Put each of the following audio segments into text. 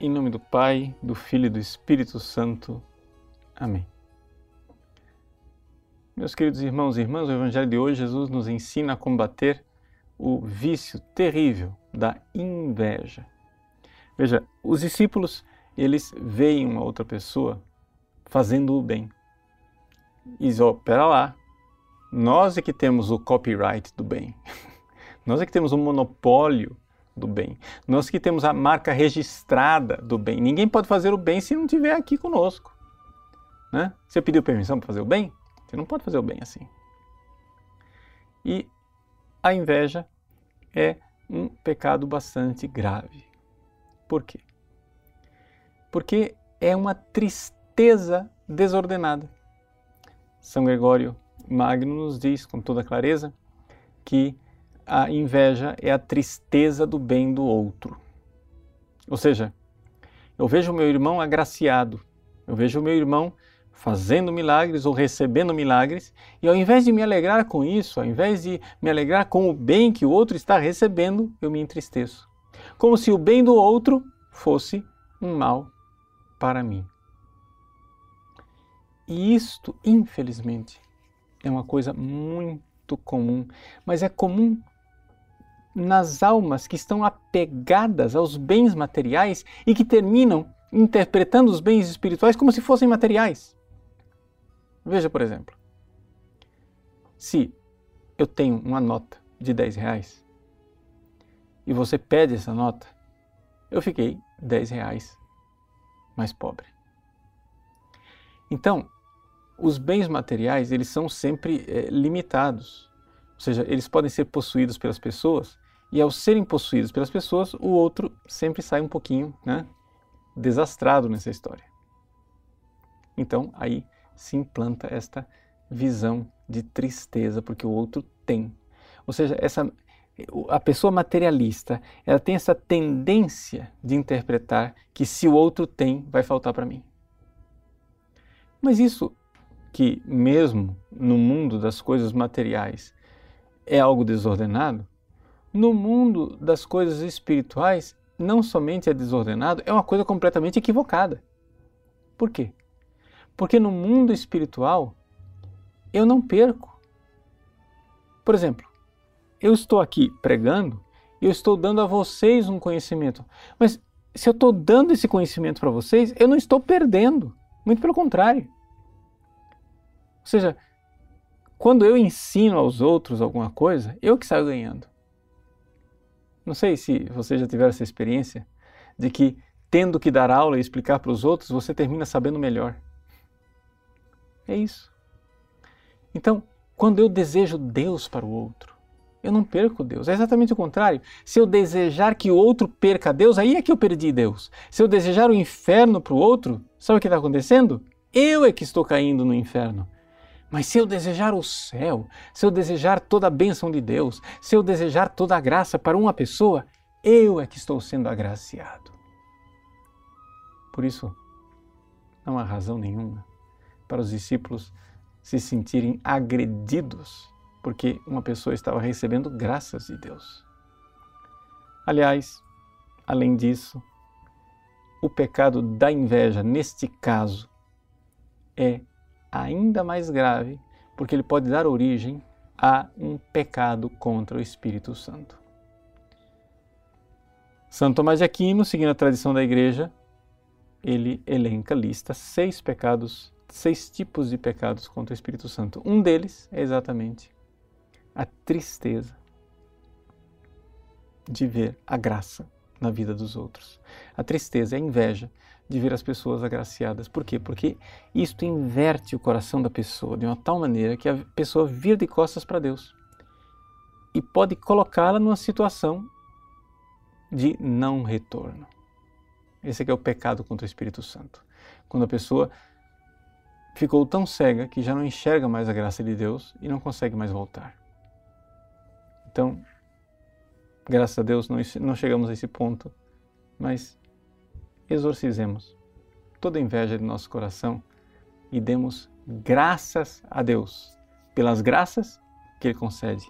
Em nome do Pai, do Filho e do Espírito Santo. Amém. Meus queridos irmãos e irmãs, o Evangelho de hoje, Jesus nos ensina a combater o vício terrível da inveja. Veja, os discípulos, eles veem uma outra pessoa fazendo o bem. E dizem, oh, pera lá, nós é que temos o copyright do bem. Nós é que temos o monopólio do bem. Nós que temos a marca registrada do bem. Ninguém pode fazer o bem se não estiver aqui conosco. Né? Você pediu permissão para fazer o bem? Você não pode fazer o bem assim. E a inveja é um pecado bastante grave. Por quê? Porque é uma tristeza desordenada. São Gregório Magno nos diz com toda clareza que a inveja é a tristeza do bem do outro. Ou seja, eu vejo o meu irmão agraciado, eu vejo o meu irmão fazendo milagres ou recebendo milagres, e ao invés de me alegrar com isso, ao invés de me alegrar com o bem que o outro está recebendo, eu me entristeço. Como se o bem do outro fosse um mal para mim. E isto, infelizmente, é uma coisa muito comum, mas é comum nas almas que estão apegadas aos bens materiais e que terminam interpretando os bens espirituais como se fossem materiais. Veja, por exemplo, se eu tenho uma nota de 10 reais e você pede essa nota, eu fiquei 10 reais mais pobre. Então, os bens materiais eles são sempre é, limitados, ou seja, eles podem ser possuídos pelas pessoas e ao serem possuídos pelas pessoas, o outro sempre sai um pouquinho né, desastrado nessa história. Então aí se implanta esta visão de tristeza porque o outro tem. Ou seja, essa a pessoa materialista, ela tem essa tendência de interpretar que se o outro tem, vai faltar para mim. Mas isso que mesmo no mundo das coisas materiais é algo desordenado, no mundo das coisas espirituais, não somente é desordenado, é uma coisa completamente equivocada. Por quê? Porque no mundo espiritual eu não perco. Por exemplo, eu estou aqui pregando eu estou dando a vocês um conhecimento. Mas se eu estou dando esse conhecimento para vocês, eu não estou perdendo. Muito pelo contrário. Ou seja, quando eu ensino aos outros alguma coisa, eu que saio ganhando. Não sei se você já tiver essa experiência de que, tendo que dar aula e explicar para os outros, você termina sabendo melhor. É isso. Então, quando eu desejo Deus para o outro, eu não perco Deus. É exatamente o contrário. Se eu desejar que o outro perca Deus, aí é que eu perdi Deus. Se eu desejar o inferno para o outro, sabe o que está acontecendo? Eu é que estou caindo no inferno. Mas se eu desejar o céu, se eu desejar toda a bênção de Deus, se eu desejar toda a graça para uma pessoa, eu é que estou sendo agraciado. Por isso, não há razão nenhuma para os discípulos se sentirem agredidos porque uma pessoa estava recebendo graças de Deus. Aliás, além disso, o pecado da inveja, neste caso, é ainda mais grave, porque ele pode dar origem a um pecado contra o Espírito Santo. Santo Tomás de Aquino, seguindo a tradição da igreja, ele elenca, lista seis pecados, seis tipos de pecados contra o Espírito Santo. Um deles é exatamente a tristeza de ver a graça na vida dos outros. A tristeza, a inveja de ver as pessoas agraciadas. Por quê? Porque isto inverte o coração da pessoa de uma tal maneira que a pessoa vira de costas para Deus e pode colocá-la numa situação de não retorno. Esse é, é o pecado contra o Espírito Santo. Quando a pessoa ficou tão cega que já não enxerga mais a graça de Deus e não consegue mais voltar. Então, graças a Deus não, não chegamos a esse ponto, mas exorcizemos toda inveja de nosso coração e demos graças a Deus pelas graças que Ele concede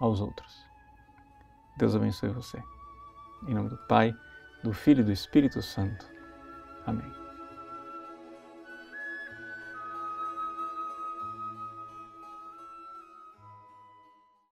aos outros. Deus abençoe você. Em nome do Pai, do Filho e do Espírito Santo. Amém.